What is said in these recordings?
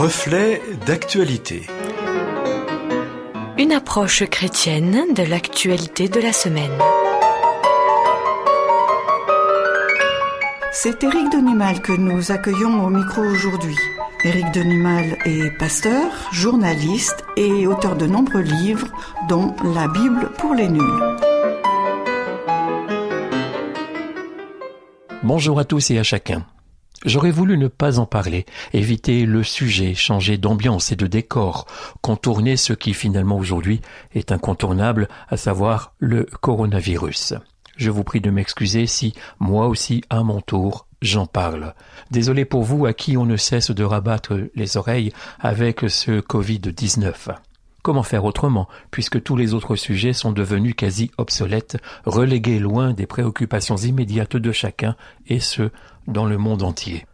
Reflet d'actualité. Une approche chrétienne de l'actualité de la semaine. C'est Éric Denimal que nous accueillons au micro aujourd'hui. Éric Denimal est pasteur, journaliste et auteur de nombreux livres, dont La Bible pour les nuls. Bonjour à tous et à chacun. J'aurais voulu ne pas en parler, éviter le sujet, changer d'ambiance et de décor, contourner ce qui finalement aujourd'hui est incontournable, à savoir le coronavirus. Je vous prie de m'excuser si, moi aussi, à mon tour, j'en parle. Désolé pour vous à qui on ne cesse de rabattre les oreilles avec ce Covid-19. Comment faire autrement, puisque tous les autres sujets sont devenus quasi obsolètes, relégués loin des préoccupations immédiates de chacun, et ce, dans le monde entier.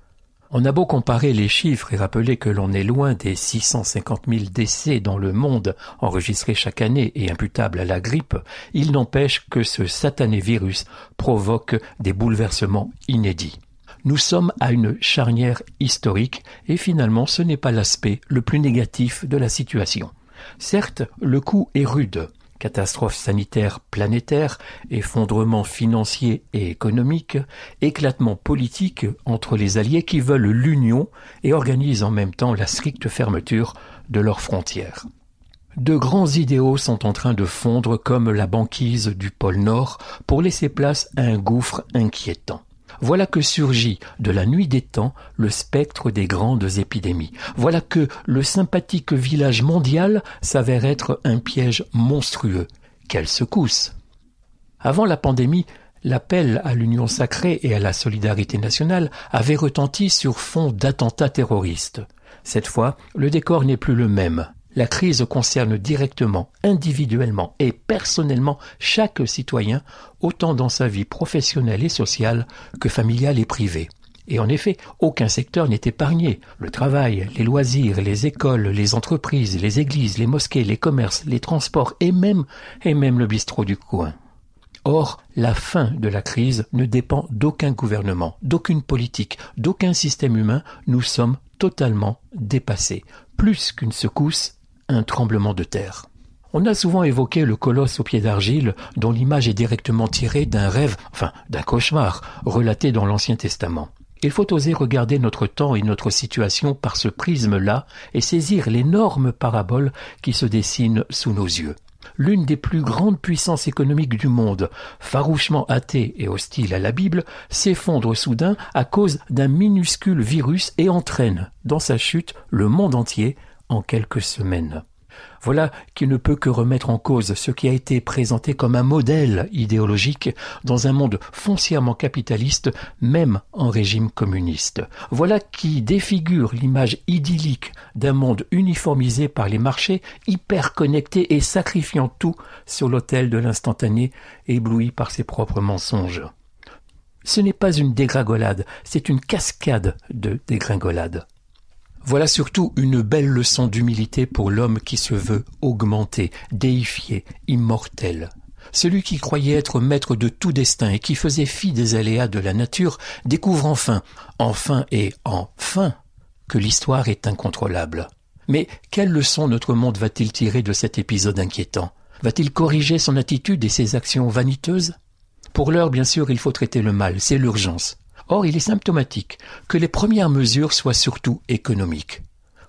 On a beau comparer les chiffres et rappeler que l'on est loin des 650 000 décès dans le monde enregistrés chaque année et imputables à la grippe, il n'empêche que ce satané virus provoque des bouleversements inédits. Nous sommes à une charnière historique et finalement ce n'est pas l'aspect le plus négatif de la situation. Certes, le coup est rude, catastrophe sanitaire planétaire, effondrement financier et économique, éclatement politique entre les alliés qui veulent l'union et organisent en même temps la stricte fermeture de leurs frontières. De grands idéaux sont en train de fondre comme la banquise du pôle Nord pour laisser place à un gouffre inquiétant. Voilà que surgit de la nuit des temps le spectre des grandes épidémies. Voilà que le sympathique village mondial s'avère être un piège monstrueux. Quelle secousse. Avant la pandémie, l'appel à l'union sacrée et à la solidarité nationale avait retenti sur fond d'attentats terroristes. Cette fois, le décor n'est plus le même. La crise concerne directement, individuellement et personnellement chaque citoyen, autant dans sa vie professionnelle et sociale que familiale et privée. Et en effet, aucun secteur n'est épargné. Le travail, les loisirs, les écoles, les entreprises, les églises, les mosquées, les commerces, les transports et même, et même le bistrot du coin. Or, la fin de la crise ne dépend d'aucun gouvernement, d'aucune politique, d'aucun système humain. Nous sommes totalement dépassés. Plus qu'une secousse, un tremblement de terre. On a souvent évoqué le colosse au pied d'argile, dont l'image est directement tirée d'un rêve, enfin d'un cauchemar, relaté dans l'Ancien Testament. Il faut oser regarder notre temps et notre situation par ce prisme-là et saisir l'énorme parabole qui se dessine sous nos yeux. L'une des plus grandes puissances économiques du monde, farouchement athée et hostile à la Bible, s'effondre soudain à cause d'un minuscule virus et entraîne, dans sa chute, le monde entier quelques semaines. Voilà qui ne peut que remettre en cause ce qui a été présenté comme un modèle idéologique dans un monde foncièrement capitaliste, même en régime communiste. Voilà qui défigure l'image idyllique d'un monde uniformisé par les marchés, hyper connecté et sacrifiant tout sur l'autel de l'instantané, ébloui par ses propres mensonges. Ce n'est pas une dégringolade, c'est une cascade de dégringolades. Voilà surtout une belle leçon d'humilité pour l'homme qui se veut augmenté, déifié, immortel. Celui qui croyait être maître de tout destin et qui faisait fi des aléas de la nature découvre enfin, enfin et enfin, que l'histoire est incontrôlable. Mais quelle leçon notre monde va-t-il tirer de cet épisode inquiétant? Va-t-il corriger son attitude et ses actions vaniteuses? Pour l'heure, bien sûr, il faut traiter le mal, c'est l'urgence. Or, il est symptomatique que les premières mesures soient surtout économiques,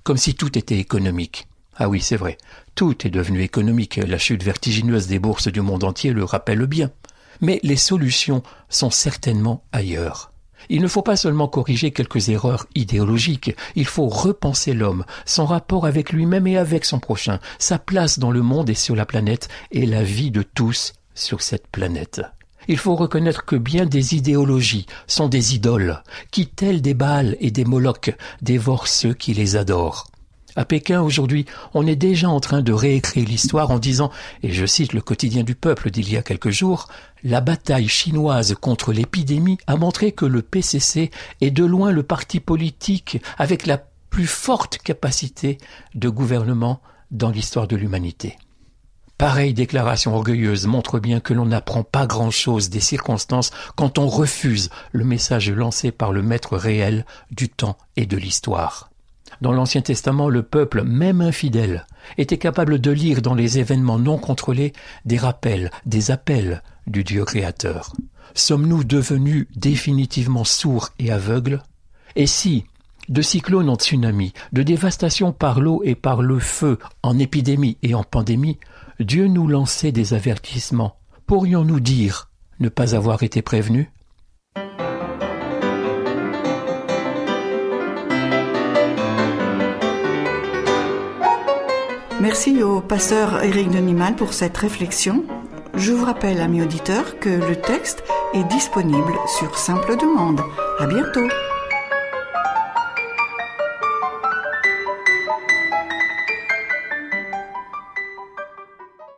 comme si tout était économique. Ah oui, c'est vrai, tout est devenu économique, la chute vertigineuse des bourses du monde entier le rappelle bien. Mais les solutions sont certainement ailleurs. Il ne faut pas seulement corriger quelques erreurs idéologiques, il faut repenser l'homme, son rapport avec lui-même et avec son prochain, sa place dans le monde et sur la planète, et la vie de tous sur cette planète. Il faut reconnaître que bien des idéologies sont des idoles, qui, telles des Baals et des Molochs, dévorent ceux qui les adorent. À Pékin, aujourd'hui, on est déjà en train de réécrire l'histoire en disant, et je cite le quotidien du peuple d'il y a quelques jours, la bataille chinoise contre l'épidémie a montré que le PCC est de loin le parti politique avec la plus forte capacité de gouvernement dans l'histoire de l'humanité. Pareille déclaration orgueilleuse montre bien que l'on n'apprend pas grand-chose des circonstances quand on refuse le message lancé par le maître réel du temps et de l'histoire. Dans l'Ancien Testament, le peuple, même infidèle, était capable de lire dans les événements non contrôlés des rappels, des appels du Dieu créateur. Sommes-nous devenus définitivement sourds et aveugles? Et si, de cyclones en tsunami, de dévastation par l'eau et par le feu, en épidémie et en pandémie, Dieu nous lançait des avertissements, pourrions-nous dire ne pas avoir été prévenus? Merci au pasteur Éric Denimal pour cette réflexion. Je vous rappelle, amis auditeurs, que le texte est disponible sur simple demande. À bientôt!